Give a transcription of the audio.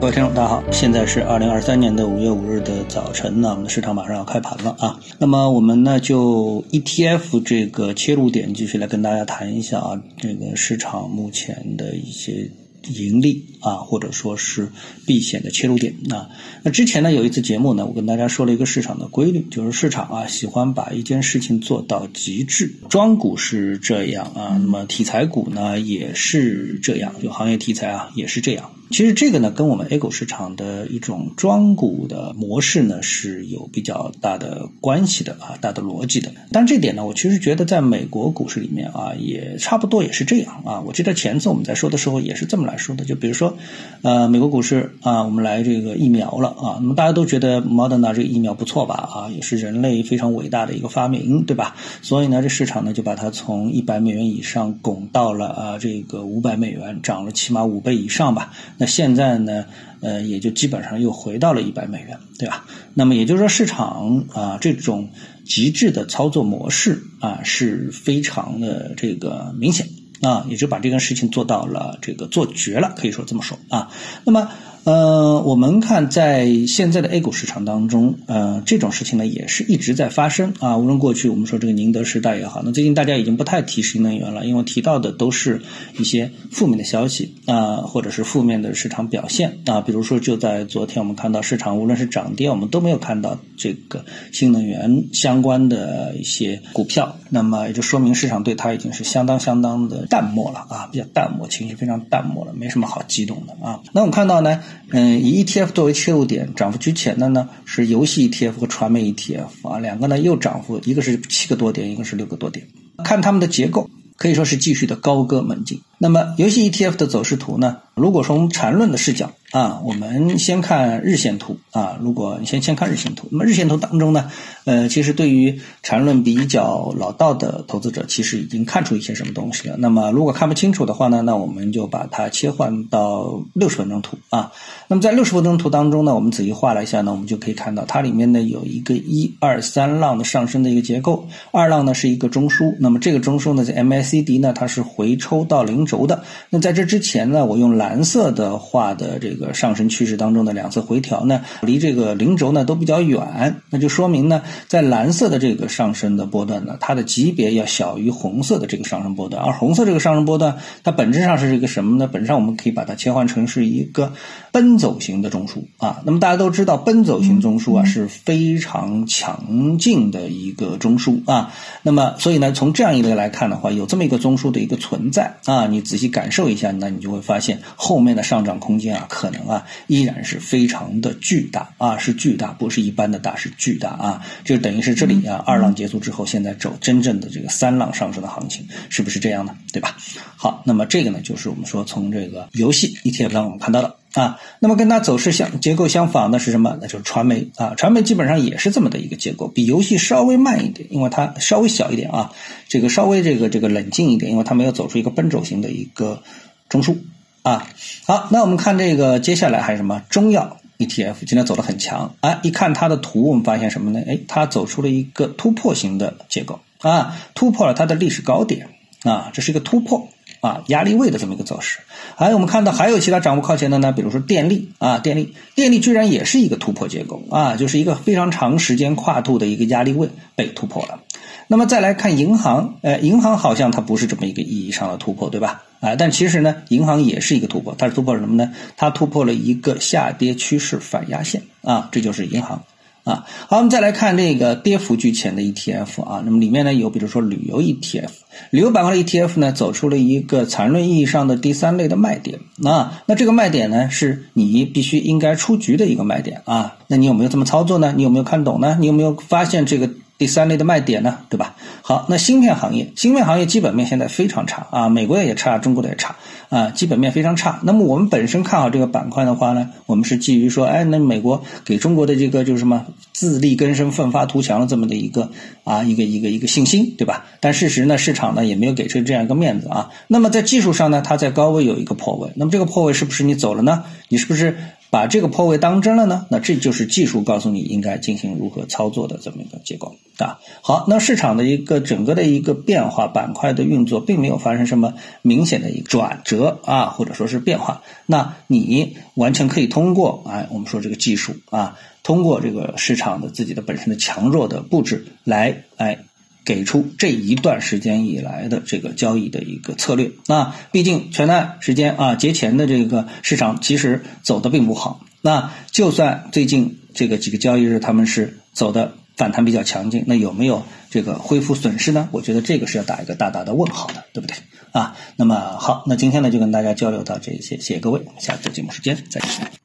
各位听众，大家好，现在是二零二三年的五月五日的早晨呢，我们的市场马上要开盘了啊。那么我们呢就 ETF 这个切入点继续来跟大家谈一下啊，这个市场目前的一些。盈利啊，或者说是避险的切入点啊。那之前呢，有一次节目呢，我跟大家说了一个市场的规律，就是市场啊喜欢把一件事情做到极致。庄股是这样啊，那么题材股呢也是这样，就行业题材啊也是这样。其实这个呢，跟我们 A 股市场的一种庄股的模式呢是有比较大的关系的啊，大的逻辑的。但这点呢，我其实觉得在美国股市里面啊，也差不多也是这样啊。我记得前次我们在说的时候也是这么来说的，就比如说，呃，美国股市啊，我们来这个疫苗了啊，那么大家都觉得 Moderna 这个疫苗不错吧啊，也是人类非常伟大的一个发明，对吧？所以呢，这市场呢就把它从一百美元以上拱到了啊这个五百美元，涨了起码五倍以上吧。那现在呢，呃，也就基本上又回到了一百美元，对吧？那么也就是说，市场啊这种极致的操作模式啊是非常的这个明显啊，也就把这件事情做到了这个做绝了，可以说这么说啊。那么。呃，我们看在现在的 A 股市场当中，呃，这种事情呢也是一直在发生啊。无论过去我们说这个宁德时代也好，那最近大家已经不太提新能源了，因为提到的都是一些负面的消息啊，或者是负面的市场表现啊。比如说就在昨天，我们看到市场无论是涨跌，我们都没有看到这个新能源相关的一些股票，那么也就说明市场对它已经是相当相当的淡漠了啊，比较淡漠，情绪非常淡漠了，没什么好激动的啊。那我们看到呢？嗯，以 ETF 作为切入点，涨幅居前的呢是游戏 ETF 和传媒 ETF 啊，两个呢又涨幅，一个是七个多点，一个是六个多点，看它们的结构。可以说是继续的高歌猛进。那么，游戏 ETF 的走势图呢？如果从缠论的视角啊，我们先看日线图啊。如果你先先看日线图，那么日线图当中呢，呃，其实对于缠论比较老道的投资者，其实已经看出一些什么东西了。那么，如果看不清楚的话呢，那我们就把它切换到六十分钟图啊。那么在六十分钟图当中呢，我们仔细画了一下呢，我们就可以看到它里面呢有一个一二三浪的上升的一个结构，二浪呢是一个中枢，那么这个中枢呢在 MACD 呢，它是回抽到零轴的。那在这之前呢，我用蓝色的画的这个上升趋势当中的两次回调呢，离这个零轴呢都比较远，那就说明呢，在蓝色的这个上升的波段呢，它的级别要小于红色的这个上升波段。而红色这个上升波段，它本质上是一个什么呢？本质上我们可以把它切换成是一个奔走型的中枢啊。那么大家都知道，奔走型中枢啊是非常强劲的一个中枢啊。那么所以呢，从这样一类来看的话，有这么。这么一个中枢的一个存在啊，你仔细感受一下，那你就会发现后面的上涨空间啊，可能啊依然是非常的巨大啊，是巨大，不是一般的大，是巨大啊。就等于是这里啊，二浪结束之后，现在走真正的这个三浪上升的行情，是不是这样呢，对吧？好，那么这个呢，就是我们说从这个游戏 ETF 上我们看到的。啊，那么跟它走势相结构相仿的是什么？那就是传媒啊，传媒基本上也是这么的一个结构，比游戏稍微慢一点，因为它稍微小一点啊，这个稍微这个这个冷静一点，因为它没有走出一个奔走型的一个中枢啊。好，那我们看这个接下来还有什么中药 ETF 今天走的很强啊，一看它的图，我们发现什么呢？哎，它走出了一个突破型的结构啊，突破了它的历史高点啊，这是一个突破。啊，压力位的这么一个走势，还有我们看到还有其他涨幅靠前的呢，比如说电力啊，电力，电力居然也是一个突破结构啊，就是一个非常长时间跨度的一个压力位被突破了。那么再来看银行，呃，银行好像它不是这么一个意义上的突破，对吧？啊，但其实呢，银行也是一个突破，它是突破什么呢？它突破了一个下跌趋势反压线啊，这就是银行。啊，好，我们再来看这个跌幅居前的 ETF 啊，那么里面呢有比如说旅游 ETF，旅游板块的 ETF 呢走出了一个缠论意义上的第三类的卖点啊，那这个卖点呢是你必须应该出局的一个卖点啊，那你有没有这么操作呢？你有没有看懂呢？你有没有发现这个？第三类的卖点呢，对吧？好，那芯片行业，芯片行业基本面现在非常差啊，美国的也差，中国的也差啊，基本面非常差。那么我们本身看好这个板块的话呢，我们是基于说，哎，那美国给中国的这个就是什么自力更生、奋发图强的这么的一个啊，一个一个一个信心，对吧？但事实呢，市场呢也没有给出这样一个面子啊。那么在技术上呢，它在高位有一个破位，那么这个破位是不是你走了呢？你是不是？把这个破位当真了呢？那这就是技术告诉你应该进行如何操作的这么一个结构啊。好，那市场的一个整个的一个变化，板块的运作并没有发生什么明显的一个转折啊，或者说是变化。那你完全可以通过哎，我们说这个技术啊，通过这个市场的自己的本身的强弱的布置来哎。给出这一段时间以来的这个交易的一个策略。那毕竟全段时间啊，节前的这个市场其实走的并不好。那就算最近这个几个交易日他们是走的反弹比较强劲，那有没有这个恢复损失呢？我觉得这个是要打一个大大的问号的，对不对？啊，那么好，那今天呢就跟大家交流到这些，谢谢各位，下次节目时间再见。